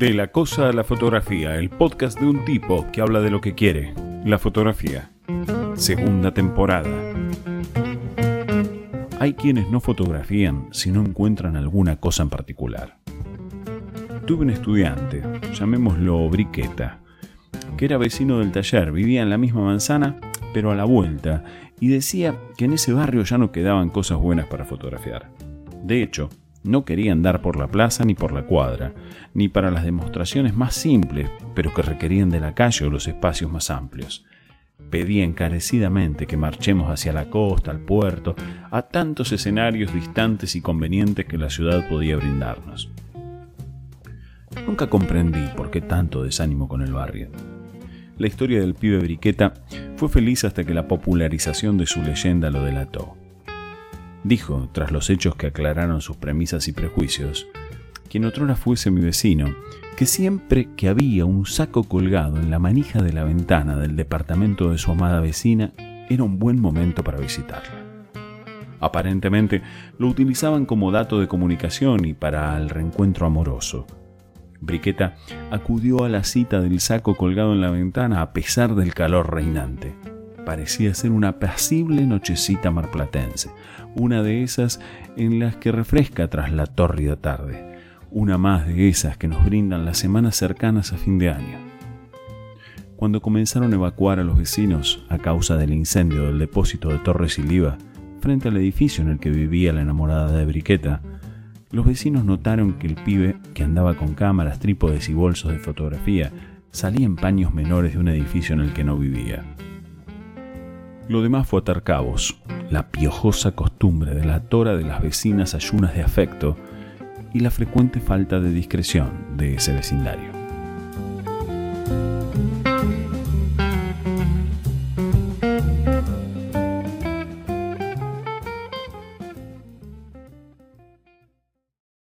De la cosa a la fotografía, el podcast de un tipo que habla de lo que quiere, la fotografía. Segunda temporada. Hay quienes no fotografían si no encuentran alguna cosa en particular. Tuve un estudiante, llamémoslo Briqueta, que era vecino del taller, vivía en la misma manzana, pero a la vuelta, y decía que en ese barrio ya no quedaban cosas buenas para fotografiar. De hecho, no quería andar por la plaza ni por la cuadra, ni para las demostraciones más simples, pero que requerían de la calle o los espacios más amplios. Pedía encarecidamente que marchemos hacia la costa, al puerto, a tantos escenarios distantes y convenientes que la ciudad podía brindarnos. Nunca comprendí por qué tanto desánimo con el barrio. La historia del pibe Briqueta fue feliz hasta que la popularización de su leyenda lo delató. Dijo, tras los hechos que aclararon sus premisas y prejuicios, quien otrora fuese mi vecino, que siempre que había un saco colgado en la manija de la ventana del departamento de su amada vecina, era un buen momento para visitarla. Aparentemente lo utilizaban como dato de comunicación y para el reencuentro amoroso. Briqueta acudió a la cita del saco colgado en la ventana a pesar del calor reinante. Parecía ser una apacible nochecita marplatense, una de esas en las que refresca tras la tórrida tarde, una más de esas que nos brindan las semanas cercanas a fin de año. Cuando comenzaron a evacuar a los vecinos a causa del incendio del depósito de Torres y Liva, frente al edificio en el que vivía la enamorada de Briqueta, los vecinos notaron que el pibe, que andaba con cámaras, trípodes y bolsos de fotografía, salía en paños menores de un edificio en el que no vivía. Lo demás fue atar cabos, la piojosa costumbre de la tora de las vecinas ayunas de afecto y la frecuente falta de discreción de ese vecindario.